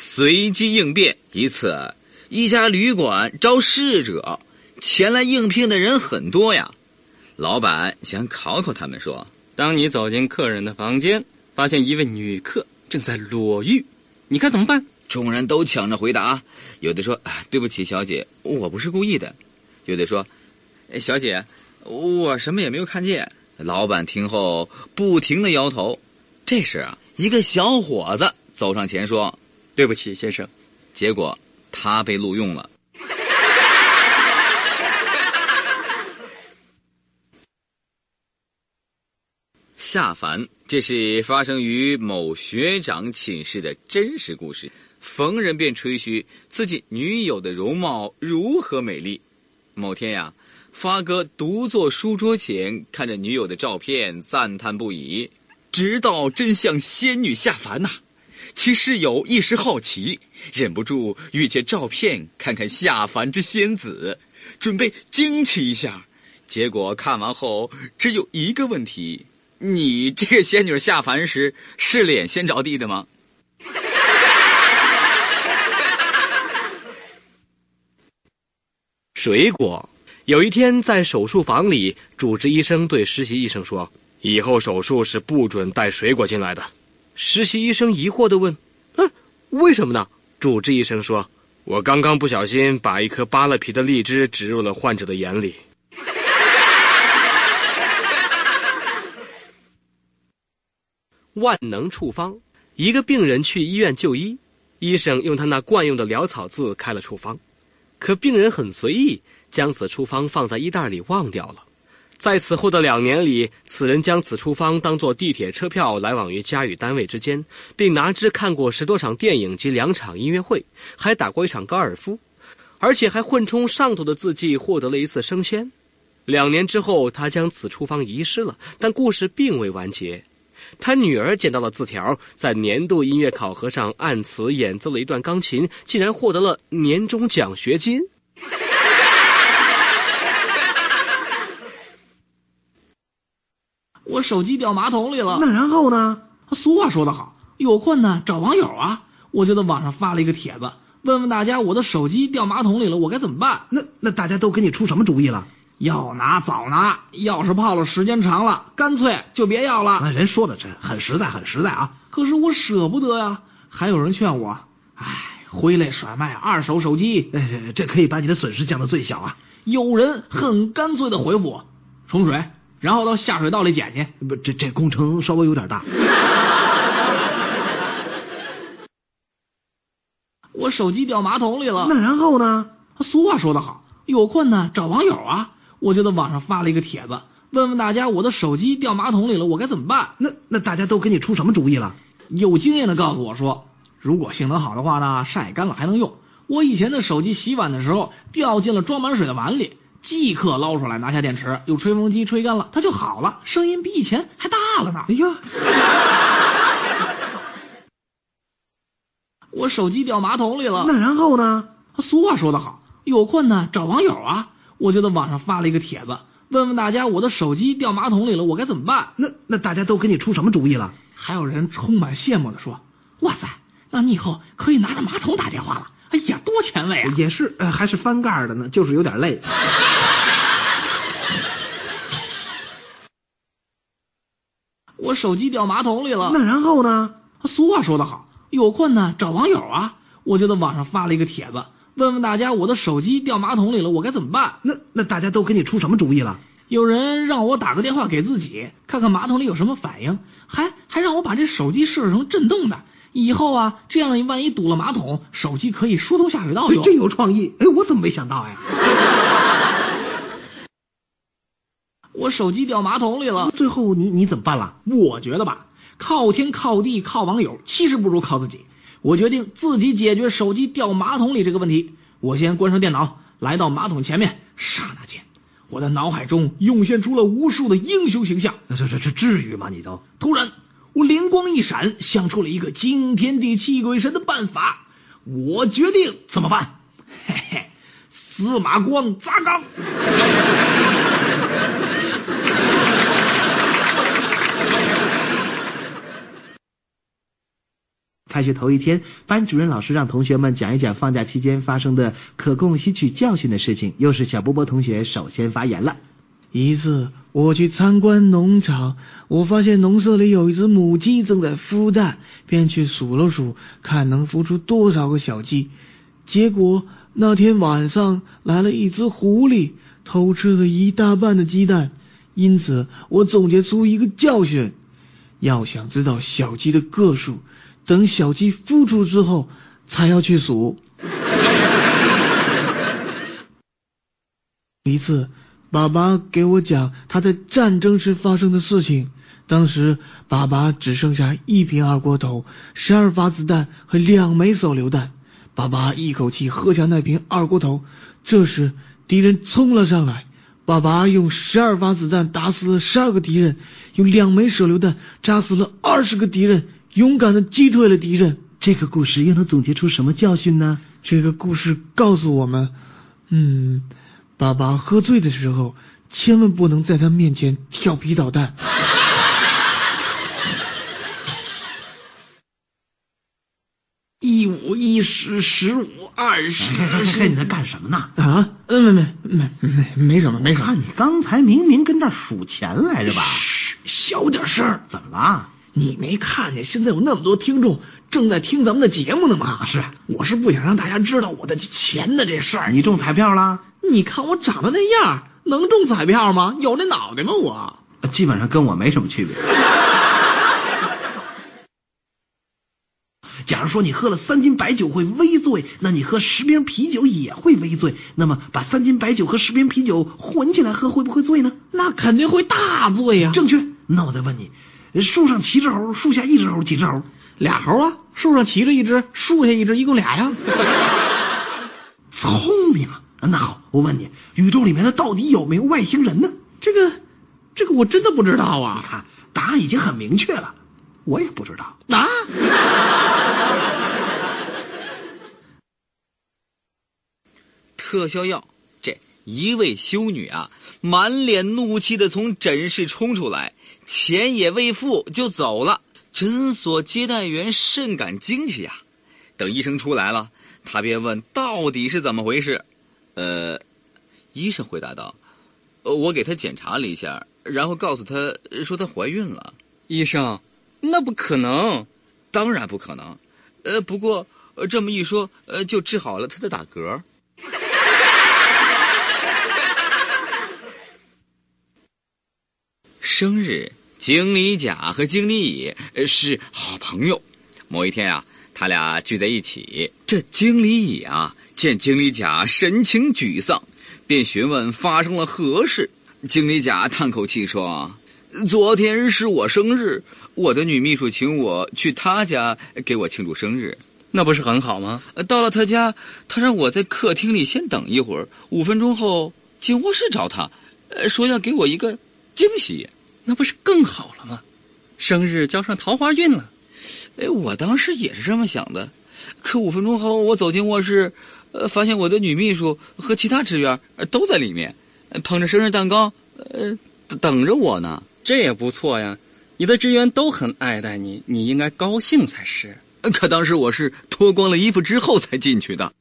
随机应变。一次，一家旅馆招侍者，前来应聘的人很多呀。老板想考考他们说：当你走进客人的房间，发现一位女客正在裸浴，你该怎么办？众人都抢着回答。有的说：“啊，对不起，小姐，我不是故意的。”有的说：“小姐，我什么也没有看见。”老板听后不停的摇头。这时啊，一个小伙子走上前说：“对不起，先生。”结果他被录用了。下凡，这是发生于某学长寝室的真实故事。逢人便吹嘘自己女友的容貌如何美丽。某天呀，发哥独坐书桌前，看着女友的照片，赞叹不已。直到真像仙女下凡呐，其室友一时好奇，忍不住欲借照片看看下凡之仙子，准备惊奇一下。结果看完后，只有一个问题：你这个仙女下凡时是脸先着地的吗？水果。有一天，在手术房里，主治医生对实习医生说：“以后手术是不准带水果进来的。”实习医生疑惑的问：“嗯，为什么呢？”主治医生说：“我刚刚不小心把一颗扒了皮的荔枝植入了患者的眼里。” 万能处方。一个病人去医院就医，医生用他那惯用的潦草字开了处方，可病人很随意。将此处方放在衣袋里忘掉了，在此后的两年里，此人将此处方当作地铁车票来往于家与单位之间，并拿之看过十多场电影及两场音乐会，还打过一场高尔夫，而且还混充上头的字迹获得了一次升仙。两年之后，他将此处方遗失了，但故事并未完结。他女儿捡到了字条，在年度音乐考核上按词演奏了一段钢琴，竟然获得了年终奖学金。我手机掉马桶里了，那然后呢？俗话说得好，有困难找网友啊！我就在网上发了一个帖子，问问大家，我的手机掉马桶里了，我该怎么办？那那大家都给你出什么主意了？要拿早拿，要是泡了时间长了，干脆就别要了。那人说的真很实在，很实在啊！可是我舍不得呀。还有人劝我，唉，挥泪甩卖二手手机，这可以把你的损失降到最小啊！有人很干脆的回复我，冲水。然后到下水道里捡去，不，这这工程稍微有点大。我手机掉马桶里了，那然后呢？俗话说得好，有困难找网友啊！我就在网上发了一个帖子，问问大家，我的手机掉马桶里了，我该怎么办？那那大家都给你出什么主意了？有经验的告诉我说，如果性能好的话呢，晒干了还能用。我以前的手机洗碗的时候掉进了装满水的碗里。即刻捞出来，拿下电池，用吹风机吹干了，它就好了，声音比以前还大了呢。哎呀，我手机掉马桶里了，那然后呢？俗话说得好，有困难找网友啊！我就在网上发了一个帖子，问问大家，我的手机掉马桶里了，我该怎么办？那那大家都给你出什么主意了？还有人充满羡慕的说：“哇塞，那你以后可以拿着马桶打电话了。”哎呀，多前卫啊！也是，呃，还是翻盖的呢，就是有点累。我手机掉马桶里了，那然后呢？俗话说得好，有困难找网友啊！我就在网上发了一个帖子，问问大家，我的手机掉马桶里了，我该怎么办？那那大家都给你出什么主意了？有人让我打个电话给自己，看看马桶里有什么反应，还还让我把这手机设置成震动的。以后啊，这样万一堵了马桶，手机可以疏通下水道用。真有创意！哎，我怎么没想到呀？我手机掉马桶里了，最后你你怎么办了？我觉得吧，靠天靠地靠网友，其实不如靠自己。我决定自己解决手机掉马桶里这个问题。我先关上电脑，来到马桶前面，刹那间，我的脑海中涌现出了无数的英雄形象。这这这至于吗？你都突然。我灵光一闪，想出了一个惊天地泣鬼神的办法。我决定怎么办？嘿嘿，司马光砸缸。开学头一天，班主任老师让同学们讲一讲放假期间发生的可供吸取教训的事情。又是小波波同学首先发言了。一次，我去参观农场，我发现农舍里有一只母鸡正在孵蛋，便去数了数，看能孵出多少个小鸡。结果那天晚上来了一只狐狸，偷吃了一大半的鸡蛋。因此，我总结出一个教训：要想知道小鸡的个数，等小鸡孵出之后才要去数。一次。爸爸给我讲他在战争时发生的事情。当时爸爸只剩下一瓶二锅头、十二发子弹和两枚手榴弹。爸爸一口气喝下那瓶二锅头。这时敌人冲了上来，爸爸用十二发子弹打死了十二个敌人，用两枚手榴弹炸死了二十个敌人，勇敢的击退了敌人。这个故事又能总结出什么教训呢？这个故事告诉我们，嗯。爸爸喝醉的时候，千万不能在他面前调皮捣蛋。一五一十十五二十，你在干什么呢？啊？没没没没没什么，没什么。看你刚才明明跟这儿数钱来着吧？小点声。怎么了？你没看见现在有那么多听众正在听咱们的节目呢吗？是，我是不想让大家知道我的钱的这事儿。你中彩票了？你看我长得那样，能中彩票吗？有那脑袋吗？我基本上跟我没什么区别。假如说你喝了三斤白酒会微醉，那你喝十瓶啤酒也会微醉。那么把三斤白酒和十瓶啤酒混起来喝会不会醉呢？那肯定会大醉呀！正确。那我再问你，树上骑只猴，树下一只猴，几只猴？俩猴啊！树上骑着一只，树下一只，一共俩呀。聪明啊！那好，我问你，宇宙里面的到底有没有外星人呢？这个，这个我真的不知道啊！你看，答案已经很明确了，我也不知道啊。特效药，这一位修女啊，满脸怒气的从诊室冲出来，钱也未付就走了。诊所接待员甚感惊奇啊。等医生出来了，他便问到底是怎么回事。呃，医生回答道：“呃，我给她检查了一下，然后告诉她说她怀孕了。”医生，那不可能，当然不可能。呃，不过这么一说，呃，就治好了她的打嗝。生日，经理甲和经理乙是好朋友。某一天啊，他俩聚在一起，这经理乙啊。见经理甲神情沮丧，便询问发生了何事。经理甲叹口气说：“昨天是我生日，我的女秘书请我去她家给我庆祝生日，那不是很好吗？到了她家，她让我在客厅里先等一会儿，五分钟后进卧室找她，说要给我一个惊喜，那不是更好了吗？生日交上桃花运了。哎，我当时也是这么想的，可五分钟后我走进卧室。”呃，发现我的女秘书和其他职员都在里面，捧着生日蛋糕，呃，等着我呢。这也不错呀，你的职员都很爱戴你，你应该高兴才是。可当时我是脱光了衣服之后才进去的。